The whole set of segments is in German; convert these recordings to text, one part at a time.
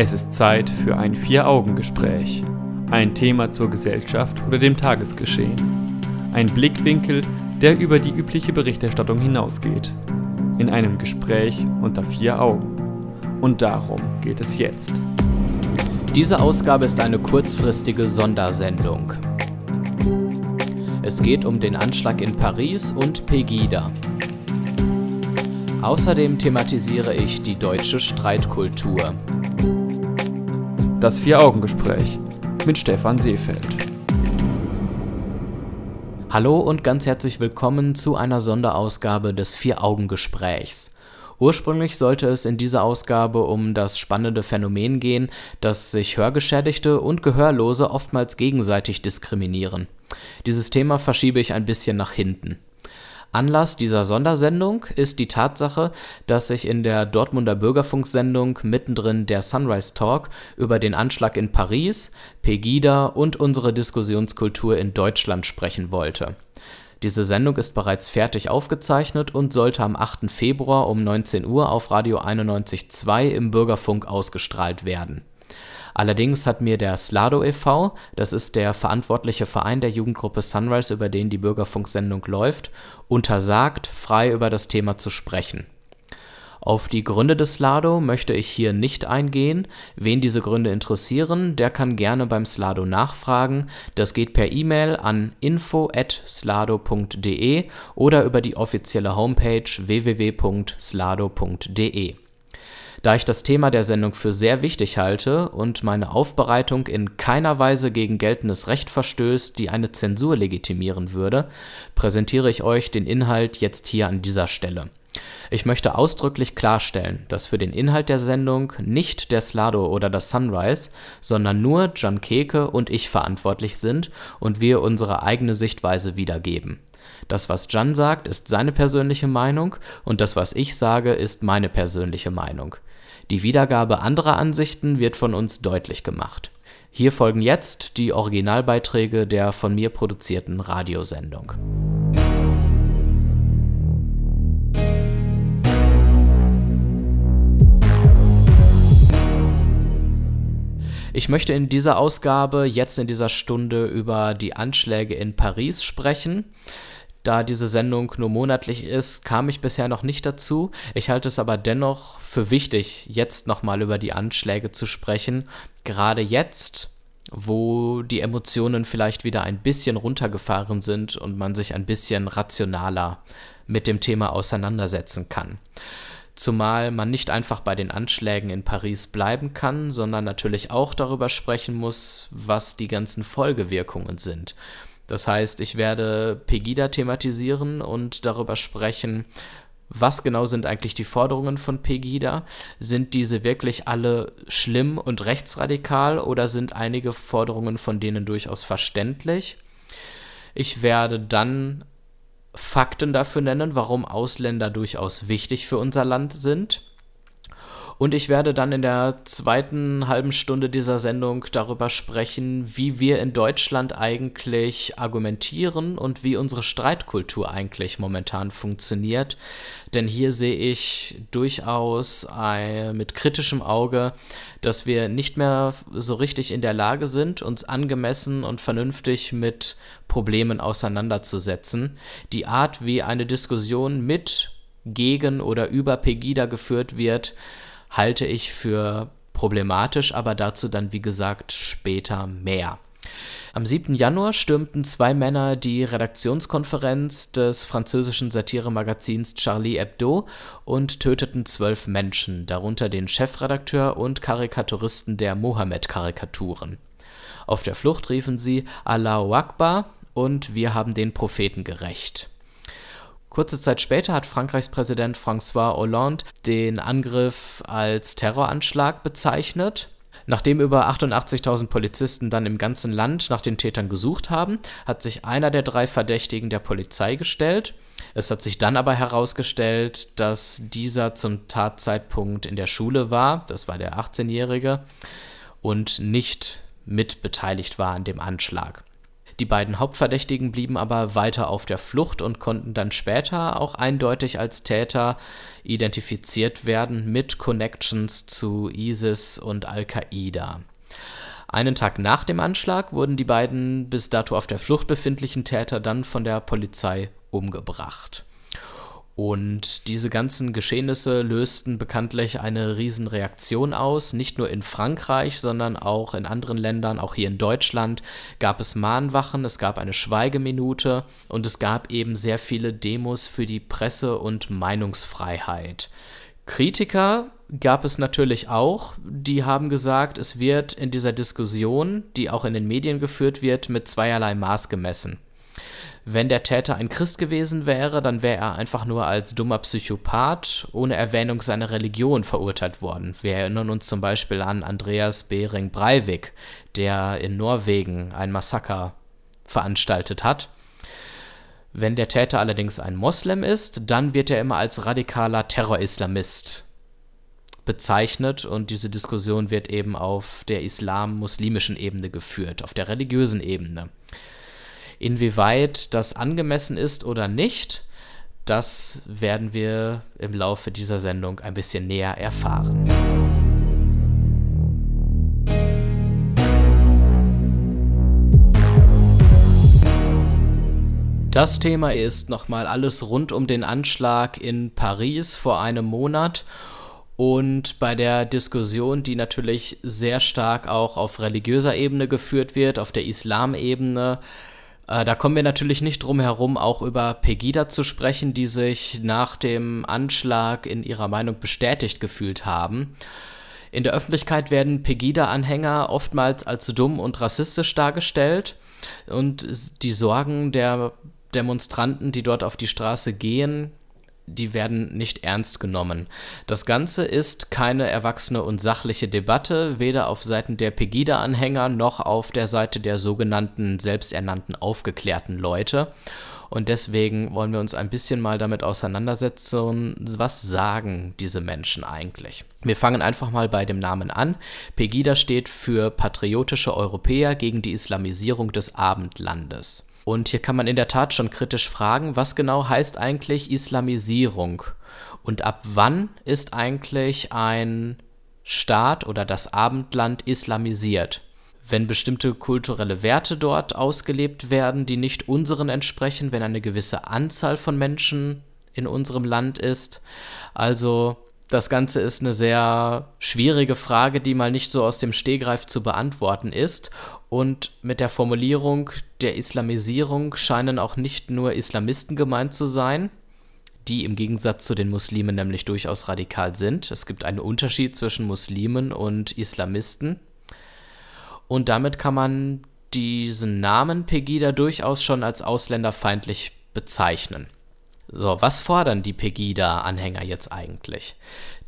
Es ist Zeit für ein Vier-Augen-Gespräch. Ein Thema zur Gesellschaft oder dem Tagesgeschehen. Ein Blickwinkel, der über die übliche Berichterstattung hinausgeht. In einem Gespräch unter vier Augen. Und darum geht es jetzt. Diese Ausgabe ist eine kurzfristige Sondersendung. Es geht um den Anschlag in Paris und Pegida. Außerdem thematisiere ich die deutsche Streitkultur. Das Vier-Augen-Gespräch mit Stefan Seefeld. Hallo und ganz herzlich willkommen zu einer Sonderausgabe des Vier-Augen-Gesprächs. Ursprünglich sollte es in dieser Ausgabe um das spannende Phänomen gehen, dass sich Hörgeschädigte und Gehörlose oftmals gegenseitig diskriminieren. Dieses Thema verschiebe ich ein bisschen nach hinten. Anlass dieser Sondersendung ist die Tatsache, dass sich in der Dortmunder Bürgerfunksendung mittendrin der Sunrise Talk über den Anschlag in Paris, Pegida und unsere Diskussionskultur in Deutschland sprechen wollte. Diese Sendung ist bereits fertig aufgezeichnet und sollte am 8. Februar um 19 Uhr auf Radio 91.2 im Bürgerfunk ausgestrahlt werden Allerdings hat mir der Slado e.V., das ist der verantwortliche Verein der Jugendgruppe Sunrise, über den die Bürgerfunksendung läuft, untersagt, frei über das Thema zu sprechen. Auf die Gründe des Slado möchte ich hier nicht eingehen. Wen diese Gründe interessieren, der kann gerne beim Slado nachfragen. Das geht per E-Mail an info@slado.de oder über die offizielle Homepage www.slado.de. Da ich das Thema der Sendung für sehr wichtig halte und meine Aufbereitung in keiner Weise gegen geltendes Recht verstößt, die eine Zensur legitimieren würde, präsentiere ich euch den Inhalt jetzt hier an dieser Stelle. Ich möchte ausdrücklich klarstellen, dass für den Inhalt der Sendung nicht der Slado oder das Sunrise, sondern nur John Keke und ich verantwortlich sind und wir unsere eigene Sichtweise wiedergeben. Das, was Jan sagt, ist seine persönliche Meinung und das, was ich sage, ist meine persönliche Meinung. Die Wiedergabe anderer Ansichten wird von uns deutlich gemacht. Hier folgen jetzt die Originalbeiträge der von mir produzierten Radiosendung. Ich möchte in dieser Ausgabe jetzt in dieser Stunde über die Anschläge in Paris sprechen. Da diese Sendung nur monatlich ist, kam ich bisher noch nicht dazu. Ich halte es aber dennoch für wichtig, jetzt nochmal über die Anschläge zu sprechen. Gerade jetzt, wo die Emotionen vielleicht wieder ein bisschen runtergefahren sind und man sich ein bisschen rationaler mit dem Thema auseinandersetzen kann. Zumal man nicht einfach bei den Anschlägen in Paris bleiben kann, sondern natürlich auch darüber sprechen muss, was die ganzen Folgewirkungen sind. Das heißt, ich werde Pegida thematisieren und darüber sprechen, was genau sind eigentlich die Forderungen von Pegida? Sind diese wirklich alle schlimm und rechtsradikal oder sind einige Forderungen von denen durchaus verständlich? Ich werde dann Fakten dafür nennen, warum Ausländer durchaus wichtig für unser Land sind. Und ich werde dann in der zweiten halben Stunde dieser Sendung darüber sprechen, wie wir in Deutschland eigentlich argumentieren und wie unsere Streitkultur eigentlich momentan funktioniert. Denn hier sehe ich durchaus äh, mit kritischem Auge, dass wir nicht mehr so richtig in der Lage sind, uns angemessen und vernünftig mit Problemen auseinanderzusetzen. Die Art, wie eine Diskussion mit gegen oder über Pegida geführt wird, halte ich für problematisch, aber dazu dann, wie gesagt, später mehr. Am 7. Januar stürmten zwei Männer die Redaktionskonferenz des französischen Satiremagazins Charlie Hebdo und töteten zwölf Menschen, darunter den Chefredakteur und Karikaturisten der Mohammed-Karikaturen. Auf der Flucht riefen sie Allahu Akbar und wir haben den Propheten gerecht. Kurze Zeit später hat Frankreichs Präsident François Hollande den Angriff als Terroranschlag bezeichnet. Nachdem über 88.000 Polizisten dann im ganzen Land nach den Tätern gesucht haben, hat sich einer der drei Verdächtigen der Polizei gestellt. Es hat sich dann aber herausgestellt, dass dieser zum Tatzeitpunkt in der Schule war, das war der 18-Jährige, und nicht mitbeteiligt war an dem Anschlag. Die beiden Hauptverdächtigen blieben aber weiter auf der Flucht und konnten dann später auch eindeutig als Täter identifiziert werden mit Connections zu ISIS und Al-Qaida. Einen Tag nach dem Anschlag wurden die beiden bis dato auf der Flucht befindlichen Täter dann von der Polizei umgebracht. Und diese ganzen Geschehnisse lösten bekanntlich eine Riesenreaktion aus. Nicht nur in Frankreich, sondern auch in anderen Ländern, auch hier in Deutschland, gab es Mahnwachen, es gab eine Schweigeminute und es gab eben sehr viele Demos für die Presse- und Meinungsfreiheit. Kritiker gab es natürlich auch, die haben gesagt, es wird in dieser Diskussion, die auch in den Medien geführt wird, mit zweierlei Maß gemessen. Wenn der Täter ein Christ gewesen wäre, dann wäre er einfach nur als dummer Psychopath ohne Erwähnung seiner Religion verurteilt worden. Wir erinnern uns zum Beispiel an Andreas Behring Breivik, der in Norwegen ein Massaker veranstaltet hat. Wenn der Täter allerdings ein Moslem ist, dann wird er immer als radikaler Terrorislamist bezeichnet und diese Diskussion wird eben auf der islam-muslimischen Ebene geführt, auf der religiösen Ebene. Inwieweit das angemessen ist oder nicht, das werden wir im Laufe dieser Sendung ein bisschen näher erfahren. Das Thema ist nochmal alles rund um den Anschlag in Paris vor einem Monat und bei der Diskussion, die natürlich sehr stark auch auf religiöser Ebene geführt wird, auf der Islamebene, äh, da kommen wir natürlich nicht drum herum, auch über Pegida zu sprechen, die sich nach dem Anschlag in ihrer Meinung bestätigt gefühlt haben. In der Öffentlichkeit werden Pegida-Anhänger oftmals als dumm und rassistisch dargestellt und die Sorgen der Demonstranten, die dort auf die Straße gehen, die werden nicht ernst genommen. Das Ganze ist keine erwachsene und sachliche Debatte, weder auf Seiten der Pegida-Anhänger noch auf der Seite der sogenannten selbsternannten aufgeklärten Leute. Und deswegen wollen wir uns ein bisschen mal damit auseinandersetzen, was sagen diese Menschen eigentlich. Wir fangen einfach mal bei dem Namen an. Pegida steht für Patriotische Europäer gegen die Islamisierung des Abendlandes. Und hier kann man in der Tat schon kritisch fragen, was genau heißt eigentlich Islamisierung? Und ab wann ist eigentlich ein Staat oder das Abendland islamisiert? Wenn bestimmte kulturelle Werte dort ausgelebt werden, die nicht unseren entsprechen, wenn eine gewisse Anzahl von Menschen in unserem Land ist. Also das Ganze ist eine sehr schwierige Frage, die mal nicht so aus dem Stehgreif zu beantworten ist. Und mit der Formulierung der Islamisierung scheinen auch nicht nur Islamisten gemeint zu sein, die im Gegensatz zu den Muslimen nämlich durchaus radikal sind. Es gibt einen Unterschied zwischen Muslimen und Islamisten. Und damit kann man diesen Namen Pegida durchaus schon als ausländerfeindlich bezeichnen. So, was fordern die Pegida-Anhänger jetzt eigentlich?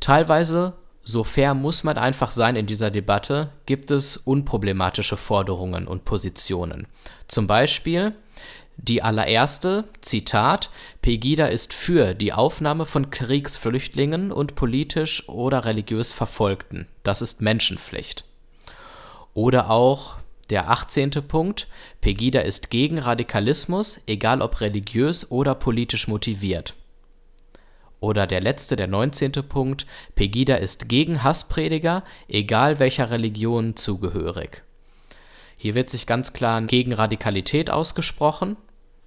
Teilweise so fair muss man einfach sein in dieser Debatte, gibt es unproblematische Forderungen und Positionen. Zum Beispiel die allererste, Zitat, Pegida ist für die Aufnahme von Kriegsflüchtlingen und politisch oder religiös Verfolgten. Das ist Menschenpflicht. Oder auch der 18. Punkt, Pegida ist gegen Radikalismus, egal ob religiös oder politisch motiviert. Oder der letzte, der 19. Punkt, Pegida ist gegen Hassprediger, egal welcher Religion zugehörig. Hier wird sich ganz klar gegen Radikalität ausgesprochen,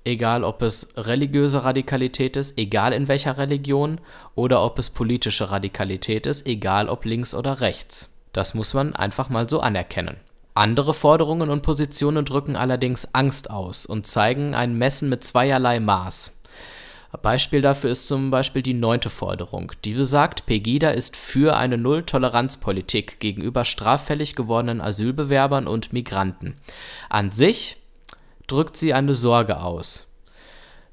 egal ob es religiöse Radikalität ist, egal in welcher Religion, oder ob es politische Radikalität ist, egal ob links oder rechts. Das muss man einfach mal so anerkennen. Andere Forderungen und Positionen drücken allerdings Angst aus und zeigen ein Messen mit zweierlei Maß. Beispiel dafür ist zum Beispiel die neunte Forderung. Die besagt, Pegida ist für eine Null-Toleranz-Politik gegenüber straffällig gewordenen Asylbewerbern und Migranten. An sich drückt sie eine Sorge aus.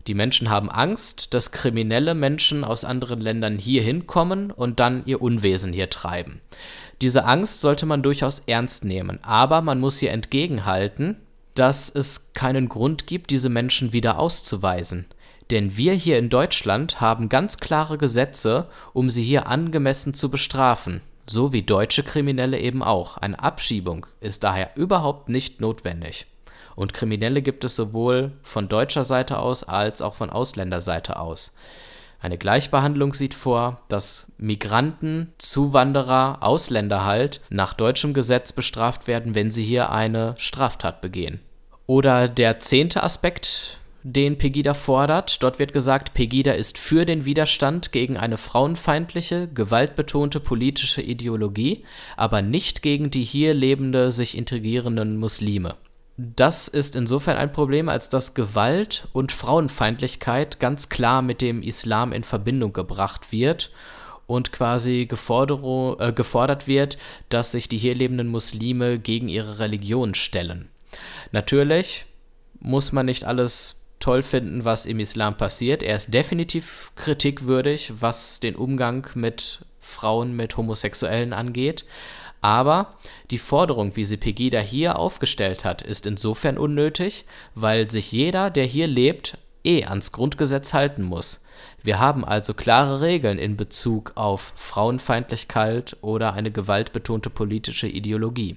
Die Menschen haben Angst, dass kriminelle Menschen aus anderen Ländern hier hinkommen und dann ihr Unwesen hier treiben. Diese Angst sollte man durchaus ernst nehmen, aber man muss hier entgegenhalten, dass es keinen Grund gibt, diese Menschen wieder auszuweisen. Denn wir hier in Deutschland haben ganz klare Gesetze, um sie hier angemessen zu bestrafen, so wie deutsche Kriminelle eben auch. Eine Abschiebung ist daher überhaupt nicht notwendig. Und Kriminelle gibt es sowohl von deutscher Seite aus als auch von Ausländerseite aus. Eine Gleichbehandlung sieht vor, dass Migranten, Zuwanderer, Ausländer halt nach deutschem Gesetz bestraft werden, wenn sie hier eine Straftat begehen. Oder der zehnte Aspekt, den Pegida fordert. Dort wird gesagt, Pegida ist für den Widerstand gegen eine frauenfeindliche, gewaltbetonte politische Ideologie, aber nicht gegen die hier lebende, sich integrierenden Muslime. Das ist insofern ein Problem, als dass Gewalt und Frauenfeindlichkeit ganz klar mit dem Islam in Verbindung gebracht wird und quasi äh, gefordert wird, dass sich die hier lebenden Muslime gegen ihre Religion stellen. Natürlich muss man nicht alles toll finden, was im Islam passiert. Er ist definitiv kritikwürdig, was den Umgang mit Frauen, mit Homosexuellen angeht. Aber die Forderung, wie sie Pegida hier aufgestellt hat, ist insofern unnötig, weil sich jeder, der hier lebt, eh ans Grundgesetz halten muss. Wir haben also klare Regeln in Bezug auf Frauenfeindlichkeit oder eine gewaltbetonte politische Ideologie.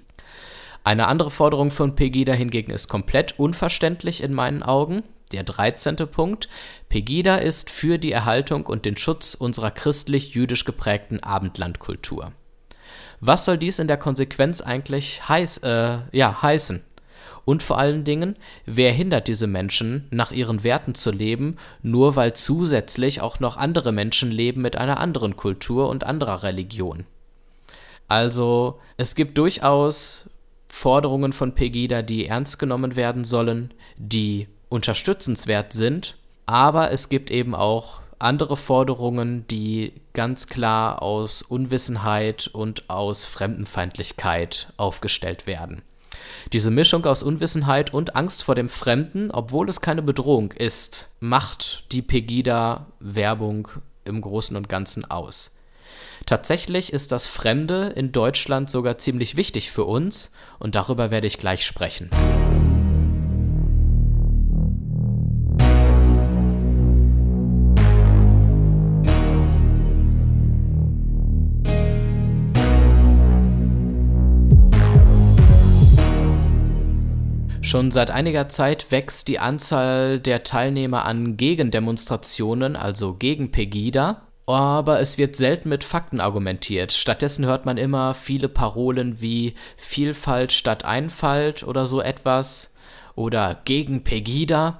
Eine andere Forderung von Pegida hingegen ist komplett unverständlich in meinen Augen. Der 13. Punkt. Pegida ist für die Erhaltung und den Schutz unserer christlich-jüdisch geprägten Abendlandkultur. Was soll dies in der Konsequenz eigentlich heiß, äh, ja, heißen? Und vor allen Dingen, wer hindert diese Menschen, nach ihren Werten zu leben, nur weil zusätzlich auch noch andere Menschen leben mit einer anderen Kultur und anderer Religion? Also, es gibt durchaus Forderungen von Pegida, die ernst genommen werden sollen, die unterstützenswert sind, aber es gibt eben auch andere Forderungen, die ganz klar aus Unwissenheit und aus Fremdenfeindlichkeit aufgestellt werden. Diese Mischung aus Unwissenheit und Angst vor dem Fremden, obwohl es keine Bedrohung ist, macht die Pegida-Werbung im Großen und Ganzen aus. Tatsächlich ist das Fremde in Deutschland sogar ziemlich wichtig für uns und darüber werde ich gleich sprechen. Schon seit einiger Zeit wächst die Anzahl der Teilnehmer an Gegendemonstrationen, also gegen Pegida, aber es wird selten mit Fakten argumentiert. Stattdessen hört man immer viele Parolen wie Vielfalt statt Einfalt oder so etwas oder gegen Pegida.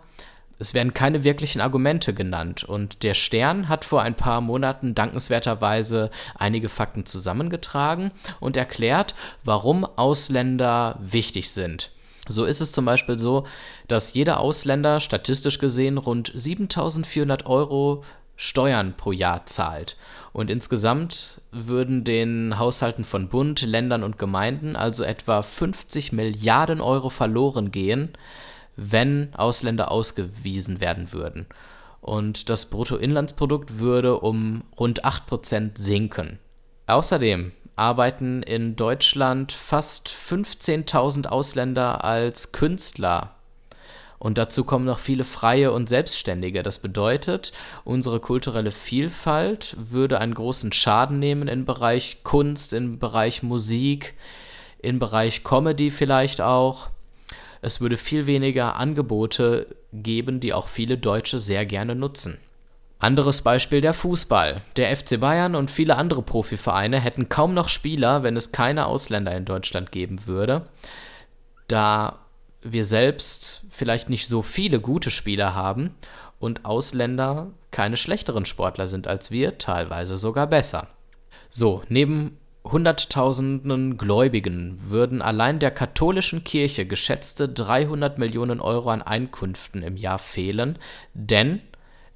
Es werden keine wirklichen Argumente genannt und der Stern hat vor ein paar Monaten dankenswerterweise einige Fakten zusammengetragen und erklärt, warum Ausländer wichtig sind. So ist es zum Beispiel so, dass jeder Ausländer statistisch gesehen rund 7400 Euro Steuern pro Jahr zahlt. Und insgesamt würden den Haushalten von Bund, Ländern und Gemeinden also etwa 50 Milliarden Euro verloren gehen, wenn Ausländer ausgewiesen werden würden. Und das Bruttoinlandsprodukt würde um rund 8% sinken. Außerdem arbeiten in Deutschland fast 15.000 Ausländer als Künstler. Und dazu kommen noch viele Freie und Selbstständige. Das bedeutet, unsere kulturelle Vielfalt würde einen großen Schaden nehmen im Bereich Kunst, im Bereich Musik, im Bereich Comedy vielleicht auch. Es würde viel weniger Angebote geben, die auch viele Deutsche sehr gerne nutzen. Anderes Beispiel der Fußball. Der FC Bayern und viele andere Profivereine hätten kaum noch Spieler, wenn es keine Ausländer in Deutschland geben würde. Da wir selbst vielleicht nicht so viele gute Spieler haben und Ausländer keine schlechteren Sportler sind als wir, teilweise sogar besser. So, neben Hunderttausenden Gläubigen würden allein der katholischen Kirche geschätzte 300 Millionen Euro an Einkünften im Jahr fehlen, denn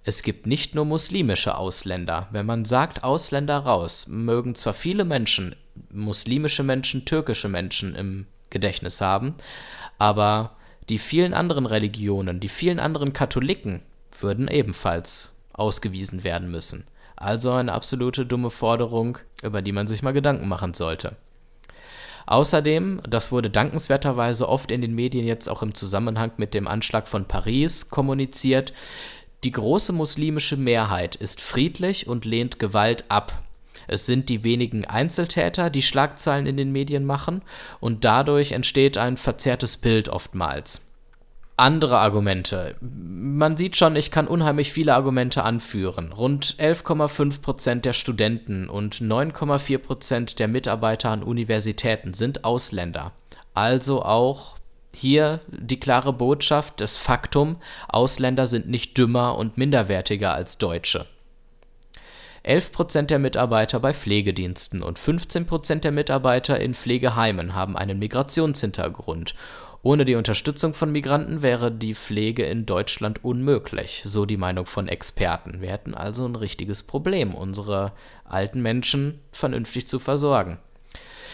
es gibt nicht nur muslimische Ausländer. Wenn man sagt Ausländer raus, mögen zwar viele Menschen, muslimische Menschen, türkische Menschen im Gedächtnis haben, aber die vielen anderen Religionen, die vielen anderen Katholiken würden ebenfalls ausgewiesen werden müssen. Also eine absolute dumme Forderung, über die man sich mal Gedanken machen sollte. Außerdem, das wurde dankenswerterweise oft in den Medien jetzt auch im Zusammenhang mit dem Anschlag von Paris kommuniziert, die große muslimische Mehrheit ist friedlich und lehnt Gewalt ab. Es sind die wenigen Einzeltäter, die Schlagzeilen in den Medien machen, und dadurch entsteht ein verzerrtes Bild oftmals. andere Argumente. Man sieht schon, ich kann unheimlich viele Argumente anführen. Rund 11,5 Prozent der Studenten und 9,4 Prozent der Mitarbeiter an Universitäten sind Ausländer. Also auch hier die klare Botschaft, das Faktum, Ausländer sind nicht dümmer und minderwertiger als Deutsche. 11 Prozent der Mitarbeiter bei Pflegediensten und 15 Prozent der Mitarbeiter in Pflegeheimen haben einen Migrationshintergrund ohne die Unterstützung von Migranten wäre die Pflege in Deutschland unmöglich, so die Meinung von Experten. Wir hätten also ein richtiges Problem, unsere alten Menschen vernünftig zu versorgen.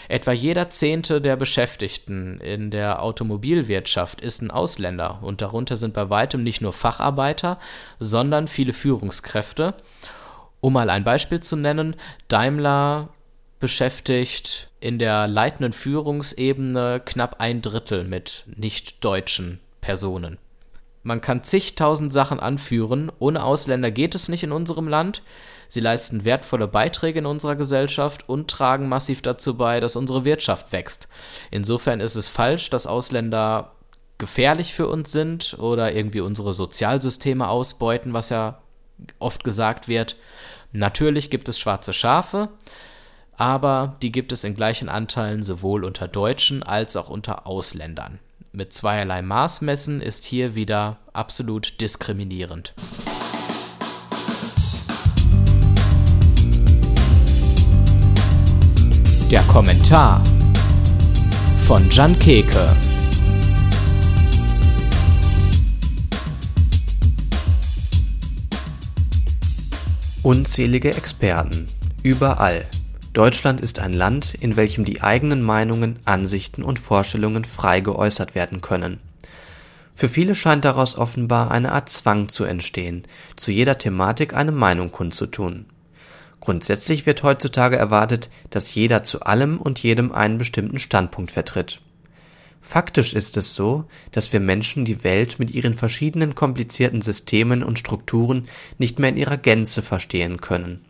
Etwa jeder Zehnte der Beschäftigten in der Automobilwirtschaft ist ein Ausländer und darunter sind bei weitem nicht nur Facharbeiter, sondern viele Führungskräfte. Um mal ein Beispiel zu nennen, Daimler beschäftigt in der leitenden Führungsebene knapp ein Drittel mit nicht-deutschen Personen. Man kann zigtausend Sachen anführen, ohne Ausländer geht es nicht in unserem Land. Sie leisten wertvolle Beiträge in unserer Gesellschaft und tragen massiv dazu bei, dass unsere Wirtschaft wächst. Insofern ist es falsch, dass Ausländer gefährlich für uns sind oder irgendwie unsere Sozialsysteme ausbeuten, was ja oft gesagt wird. Natürlich gibt es schwarze Schafe, aber die gibt es in gleichen Anteilen sowohl unter Deutschen als auch unter Ausländern. Mit zweierlei Maß messen ist hier wieder absolut diskriminierend. Der Kommentar von Jan Keke. Unzählige Experten. Überall Deutschland ist ein Land, in welchem die eigenen Meinungen, Ansichten und Vorstellungen frei geäußert werden können. Für viele scheint daraus offenbar eine Art Zwang zu entstehen, zu jeder Thematik eine Meinung kundzutun. Grundsätzlich wird heutzutage erwartet, dass jeder zu allem und jedem einen bestimmten Standpunkt vertritt. Faktisch ist es so, dass wir Menschen die Welt mit ihren verschiedenen komplizierten Systemen und Strukturen nicht mehr in ihrer Gänze verstehen können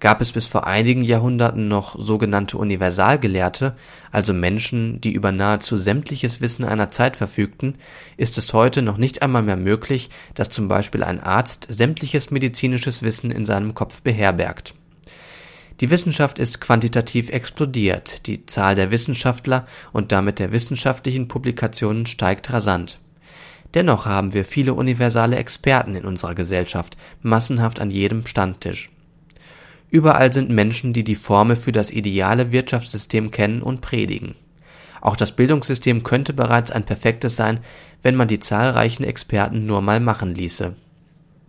gab es bis vor einigen Jahrhunderten noch sogenannte Universalgelehrte, also Menschen, die über nahezu sämtliches Wissen einer Zeit verfügten, ist es heute noch nicht einmal mehr möglich, dass zum Beispiel ein Arzt sämtliches medizinisches Wissen in seinem Kopf beherbergt. Die Wissenschaft ist quantitativ explodiert, die Zahl der Wissenschaftler und damit der wissenschaftlichen Publikationen steigt rasant. Dennoch haben wir viele universale Experten in unserer Gesellschaft, massenhaft an jedem Standtisch Überall sind Menschen, die die Formel für das ideale Wirtschaftssystem kennen und predigen. Auch das Bildungssystem könnte bereits ein perfektes sein, wenn man die zahlreichen Experten nur mal machen ließe.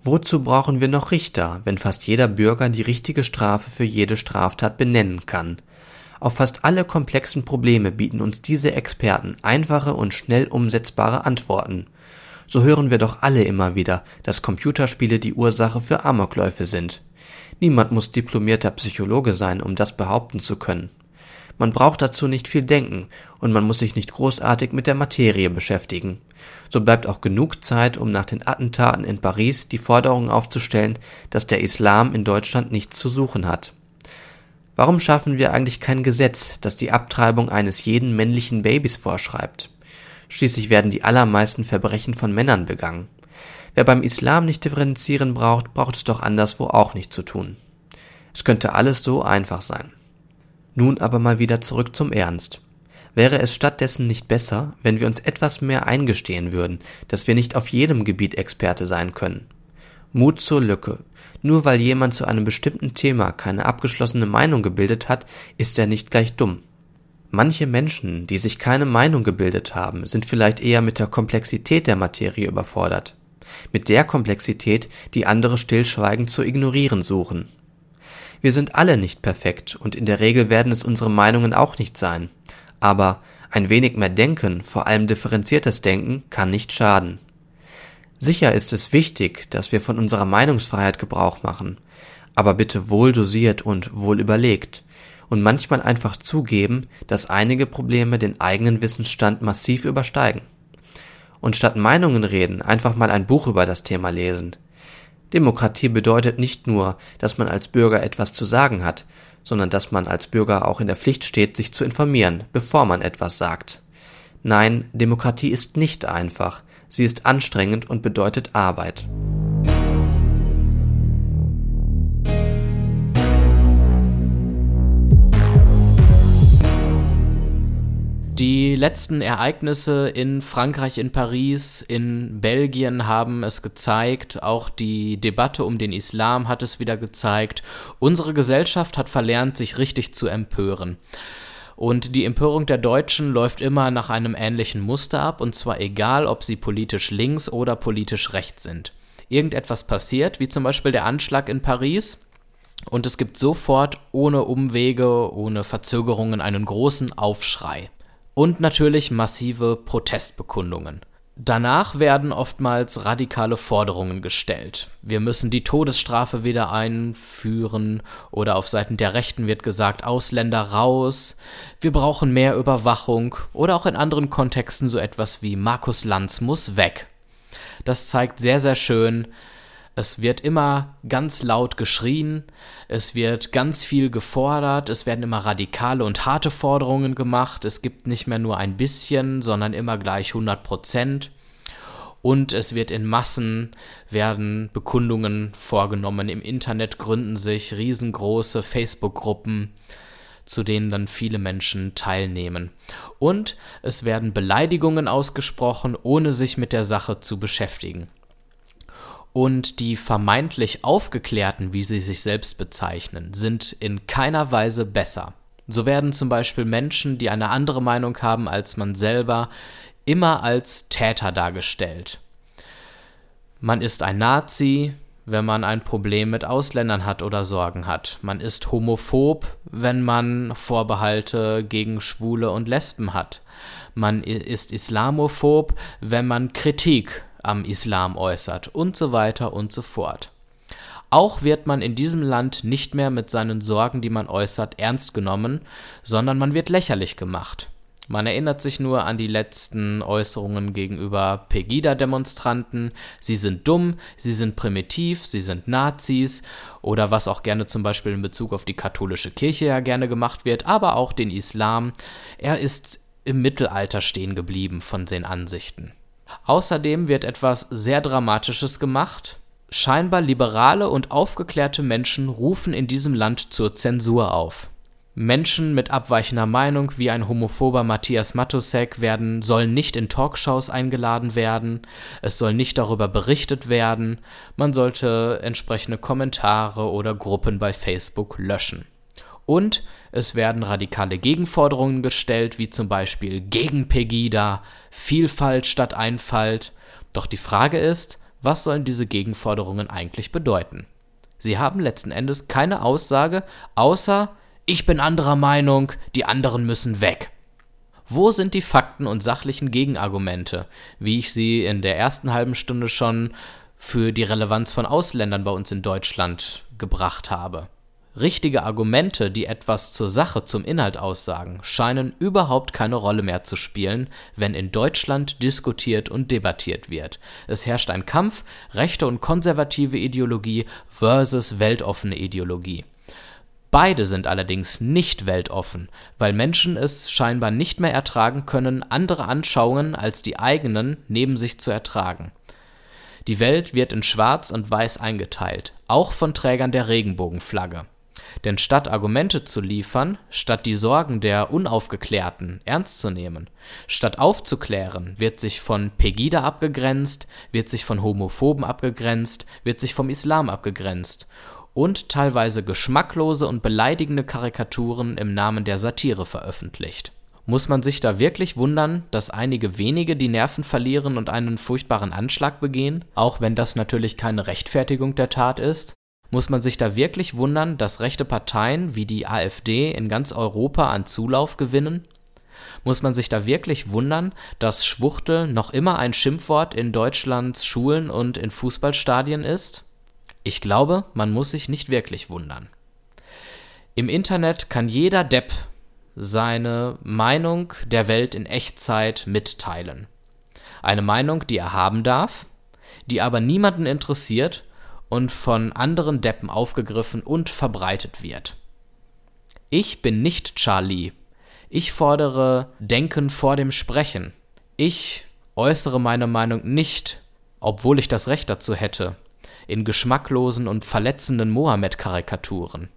Wozu brauchen wir noch Richter, wenn fast jeder Bürger die richtige Strafe für jede Straftat benennen kann? Auf fast alle komplexen Probleme bieten uns diese Experten einfache und schnell umsetzbare Antworten. So hören wir doch alle immer wieder, dass Computerspiele die Ursache für Amokläufe sind. Niemand muss diplomierter Psychologe sein, um das behaupten zu können. Man braucht dazu nicht viel denken und man muss sich nicht großartig mit der Materie beschäftigen. So bleibt auch genug Zeit, um nach den Attentaten in Paris die Forderung aufzustellen, dass der Islam in Deutschland nichts zu suchen hat. Warum schaffen wir eigentlich kein Gesetz, das die Abtreibung eines jeden männlichen Babys vorschreibt? Schließlich werden die allermeisten Verbrechen von Männern begangen. Wer beim Islam nicht differenzieren braucht, braucht es doch anderswo auch nicht zu tun. Es könnte alles so einfach sein. Nun aber mal wieder zurück zum Ernst. Wäre es stattdessen nicht besser, wenn wir uns etwas mehr eingestehen würden, dass wir nicht auf jedem Gebiet Experte sein können? Mut zur Lücke. Nur weil jemand zu einem bestimmten Thema keine abgeschlossene Meinung gebildet hat, ist er nicht gleich dumm. Manche Menschen, die sich keine Meinung gebildet haben, sind vielleicht eher mit der Komplexität der Materie überfordert mit der Komplexität, die andere stillschweigend zu ignorieren suchen. Wir sind alle nicht perfekt und in der Regel werden es unsere Meinungen auch nicht sein. Aber ein wenig mehr Denken, vor allem differenziertes Denken, kann nicht schaden. Sicher ist es wichtig, dass wir von unserer Meinungsfreiheit Gebrauch machen, aber bitte wohl dosiert und wohl überlegt und manchmal einfach zugeben, dass einige Probleme den eigenen Wissensstand massiv übersteigen und statt Meinungen reden einfach mal ein Buch über das Thema lesen. Demokratie bedeutet nicht nur, dass man als Bürger etwas zu sagen hat, sondern dass man als Bürger auch in der Pflicht steht, sich zu informieren, bevor man etwas sagt. Nein, Demokratie ist nicht einfach, Sie ist anstrengend und bedeutet Arbeit. Die letzten Ereignisse in Frankreich, in Paris, in Belgien haben es gezeigt, auch die Debatte um den Islam hat es wieder gezeigt. Unsere Gesellschaft hat verlernt, sich richtig zu empören. Und die Empörung der Deutschen läuft immer nach einem ähnlichen Muster ab, und zwar egal, ob sie politisch links oder politisch rechts sind. Irgendetwas passiert, wie zum Beispiel der Anschlag in Paris, und es gibt sofort ohne Umwege, ohne Verzögerungen einen großen Aufschrei und natürlich massive Protestbekundungen. Danach werden oftmals radikale Forderungen gestellt. Wir müssen die Todesstrafe wieder einführen oder auf Seiten der Rechten wird gesagt, Ausländer raus. Wir brauchen mehr Überwachung oder auch in anderen Kontexten so etwas wie Markus Lanz muss weg. Das zeigt sehr, sehr schön, es wird immer ganz laut geschrien, es wird ganz viel gefordert, es werden immer radikale und harte Forderungen gemacht, es gibt nicht mehr nur ein bisschen, sondern immer gleich 100 Prozent. Und es wird in Massen, werden Bekundungen vorgenommen. Im Internet gründen sich riesengroße Facebook-Gruppen, zu denen dann viele Menschen teilnehmen. Und es werden Beleidigungen ausgesprochen, ohne sich mit der Sache zu beschäftigen und die vermeintlich Aufgeklärten, wie sie sich selbst bezeichnen, sind in keiner Weise besser. So werden zum Beispiel Menschen, die eine andere Meinung haben als man selber, immer als Täter dargestellt. Man ist ein Nazi, wenn man ein Problem mit Ausländern hat oder Sorgen hat. Man ist homophob, wenn man Vorbehalte gegen Schwule und Lesben hat. Man ist islamophob, wenn man Kritik am Islam äußert und so weiter und so fort. Auch wird man in diesem Land nicht mehr mit seinen Sorgen, die man äußert, ernst genommen, sondern man wird lächerlich gemacht. Man erinnert sich nur an die letzten Äußerungen gegenüber Pegida-Demonstranten. Sie sind dumm, sie sind primitiv, sie sind Nazis oder was auch gerne zum Beispiel in Bezug auf die katholische Kirche ja gerne gemacht wird, aber auch den Islam. Er ist im Mittelalter stehen geblieben von den Ansichten. Außerdem wird etwas sehr Dramatisches gemacht. Scheinbar liberale und aufgeklärte Menschen rufen in diesem Land zur Zensur auf. Menschen mit abweichender Meinung wie ein homophober Matthias Matusek werden, sollen nicht in Talkshows eingeladen werden, es soll nicht darüber berichtet werden, man sollte entsprechende Kommentare oder Gruppen bei Facebook löschen. Und es werden radikale Gegenforderungen gestellt, wie zum Beispiel gegen Pegida, Vielfalt statt Einfalt. Doch die Frage ist, was sollen diese Gegenforderungen eigentlich bedeuten? Sie haben letzten Endes keine Aussage, außer ich bin anderer Meinung, die anderen müssen weg. Wo sind die Fakten und sachlichen Gegenargumente, wie ich sie in der ersten halben Stunde schon für die Relevanz von Ausländern bei uns in Deutschland gebracht habe? Richtige Argumente, die etwas zur Sache, zum Inhalt aussagen, scheinen überhaupt keine Rolle mehr zu spielen, wenn in Deutschland diskutiert und debattiert wird. Es herrscht ein Kampf rechte und konservative Ideologie versus weltoffene Ideologie. Beide sind allerdings nicht weltoffen, weil Menschen es scheinbar nicht mehr ertragen können, andere Anschauungen als die eigenen neben sich zu ertragen. Die Welt wird in Schwarz und Weiß eingeteilt, auch von Trägern der Regenbogenflagge. Denn statt Argumente zu liefern, statt die Sorgen der Unaufgeklärten ernst zu nehmen, statt aufzuklären, wird sich von Pegida abgegrenzt, wird sich von Homophoben abgegrenzt, wird sich vom Islam abgegrenzt und teilweise geschmacklose und beleidigende Karikaturen im Namen der Satire veröffentlicht. Muss man sich da wirklich wundern, dass einige wenige die Nerven verlieren und einen furchtbaren Anschlag begehen, auch wenn das natürlich keine Rechtfertigung der Tat ist? Muss man sich da wirklich wundern, dass rechte Parteien wie die AfD in ganz Europa an Zulauf gewinnen? Muss man sich da wirklich wundern, dass Schwuchtel noch immer ein Schimpfwort in Deutschlands Schulen und in Fußballstadien ist? Ich glaube, man muss sich nicht wirklich wundern. Im Internet kann jeder Depp seine Meinung der Welt in Echtzeit mitteilen. Eine Meinung, die er haben darf, die aber niemanden interessiert und von anderen Deppen aufgegriffen und verbreitet wird. Ich bin nicht Charlie. Ich fordere Denken vor dem Sprechen. Ich äußere meine Meinung nicht, obwohl ich das Recht dazu hätte, in geschmacklosen und verletzenden Mohammed-Karikaturen.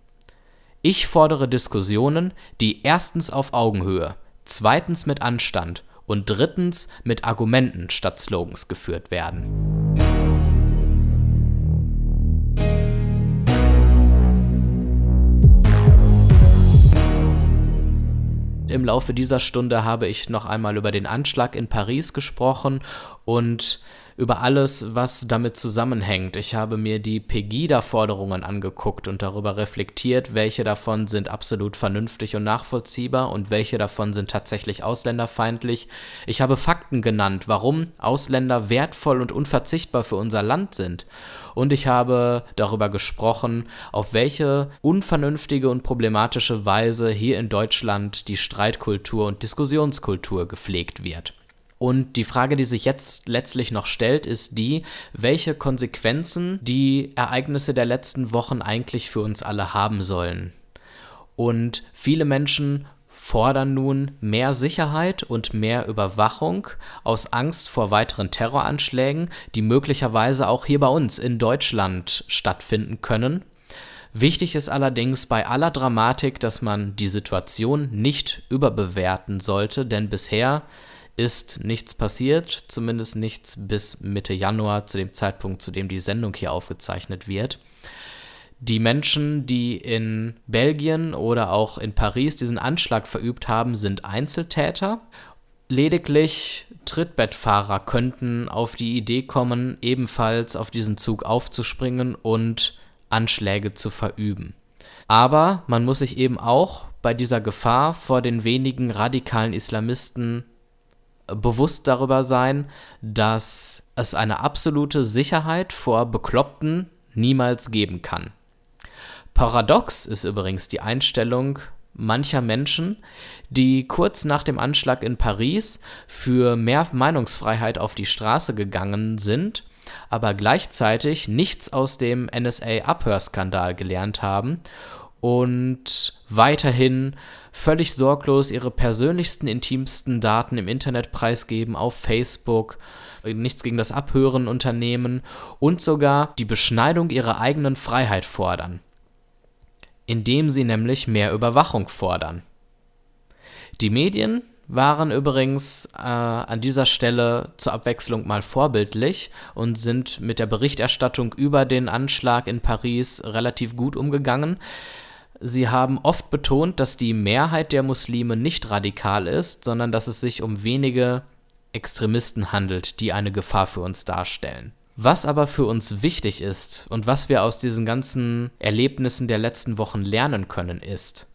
Ich fordere Diskussionen, die erstens auf Augenhöhe, zweitens mit Anstand und drittens mit Argumenten statt Slogans geführt werden. Im Laufe dieser Stunde habe ich noch einmal über den Anschlag in Paris gesprochen und über alles, was damit zusammenhängt. Ich habe mir die Pegida-Forderungen angeguckt und darüber reflektiert, welche davon sind absolut vernünftig und nachvollziehbar und welche davon sind tatsächlich ausländerfeindlich. Ich habe Fakten genannt, warum Ausländer wertvoll und unverzichtbar für unser Land sind. Und ich habe darüber gesprochen, auf welche unvernünftige und problematische Weise hier in Deutschland die Streitkultur und Diskussionskultur gepflegt wird. Und die Frage, die sich jetzt letztlich noch stellt, ist die, welche Konsequenzen die Ereignisse der letzten Wochen eigentlich für uns alle haben sollen. Und viele Menschen fordern nun mehr Sicherheit und mehr Überwachung aus Angst vor weiteren Terroranschlägen, die möglicherweise auch hier bei uns in Deutschland stattfinden können. Wichtig ist allerdings bei aller Dramatik, dass man die Situation nicht überbewerten sollte, denn bisher ist nichts passiert, zumindest nichts bis Mitte Januar, zu dem Zeitpunkt, zu dem die Sendung hier aufgezeichnet wird. Die Menschen, die in Belgien oder auch in Paris diesen Anschlag verübt haben, sind Einzeltäter. Lediglich Trittbettfahrer könnten auf die Idee kommen, ebenfalls auf diesen Zug aufzuspringen und Anschläge zu verüben. Aber man muss sich eben auch bei dieser Gefahr vor den wenigen radikalen Islamisten bewusst darüber sein, dass es eine absolute Sicherheit vor Bekloppten niemals geben kann. Paradox ist übrigens die Einstellung mancher Menschen, die kurz nach dem Anschlag in Paris für mehr Meinungsfreiheit auf die Straße gegangen sind, aber gleichzeitig nichts aus dem NSA-Abhörskandal gelernt haben und weiterhin völlig sorglos ihre persönlichsten, intimsten Daten im Internet preisgeben, auf Facebook, nichts gegen das Abhören unternehmen und sogar die Beschneidung ihrer eigenen Freiheit fordern, indem sie nämlich mehr Überwachung fordern. Die Medien waren übrigens äh, an dieser Stelle zur Abwechslung mal vorbildlich und sind mit der Berichterstattung über den Anschlag in Paris relativ gut umgegangen. Sie haben oft betont, dass die Mehrheit der Muslime nicht radikal ist, sondern dass es sich um wenige Extremisten handelt, die eine Gefahr für uns darstellen. Was aber für uns wichtig ist und was wir aus diesen ganzen Erlebnissen der letzten Wochen lernen können, ist,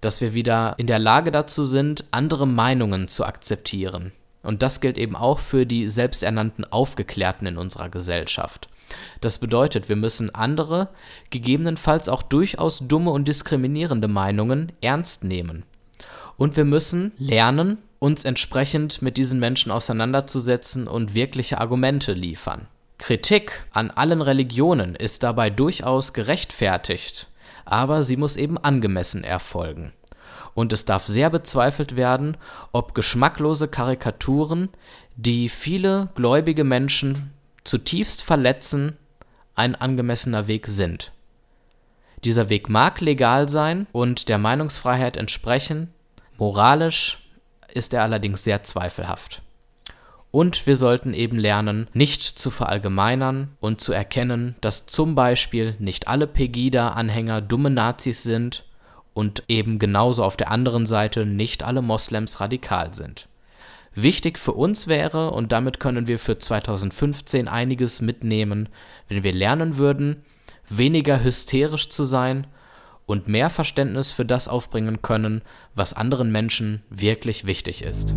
dass wir wieder in der Lage dazu sind, andere Meinungen zu akzeptieren. Und das gilt eben auch für die selbsternannten Aufgeklärten in unserer Gesellschaft. Das bedeutet, wir müssen andere, gegebenenfalls auch durchaus dumme und diskriminierende Meinungen ernst nehmen. Und wir müssen lernen, uns entsprechend mit diesen Menschen auseinanderzusetzen und wirkliche Argumente liefern. Kritik an allen Religionen ist dabei durchaus gerechtfertigt, aber sie muss eben angemessen erfolgen. Und es darf sehr bezweifelt werden, ob geschmacklose Karikaturen, die viele gläubige Menschen zutiefst verletzen, ein angemessener Weg sind. Dieser Weg mag legal sein und der Meinungsfreiheit entsprechen, moralisch ist er allerdings sehr zweifelhaft. Und wir sollten eben lernen, nicht zu verallgemeinern und zu erkennen, dass zum Beispiel nicht alle Pegida-Anhänger dumme Nazis sind und eben genauso auf der anderen Seite nicht alle Moslems radikal sind. Wichtig für uns wäre, und damit können wir für 2015 einiges mitnehmen, wenn wir lernen würden, weniger hysterisch zu sein und mehr Verständnis für das aufbringen können, was anderen Menschen wirklich wichtig ist.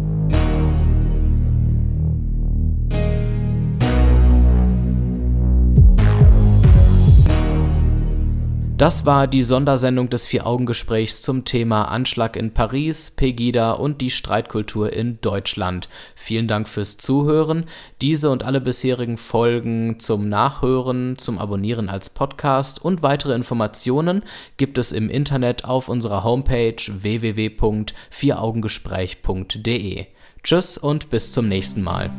Das war die Sondersendung des Vier-Augen-Gesprächs zum Thema Anschlag in Paris, Pegida und die Streitkultur in Deutschland. Vielen Dank fürs Zuhören. Diese und alle bisherigen Folgen zum Nachhören, zum Abonnieren als Podcast und weitere Informationen gibt es im Internet auf unserer Homepage www.vieraugengespräch.de. Tschüss und bis zum nächsten Mal.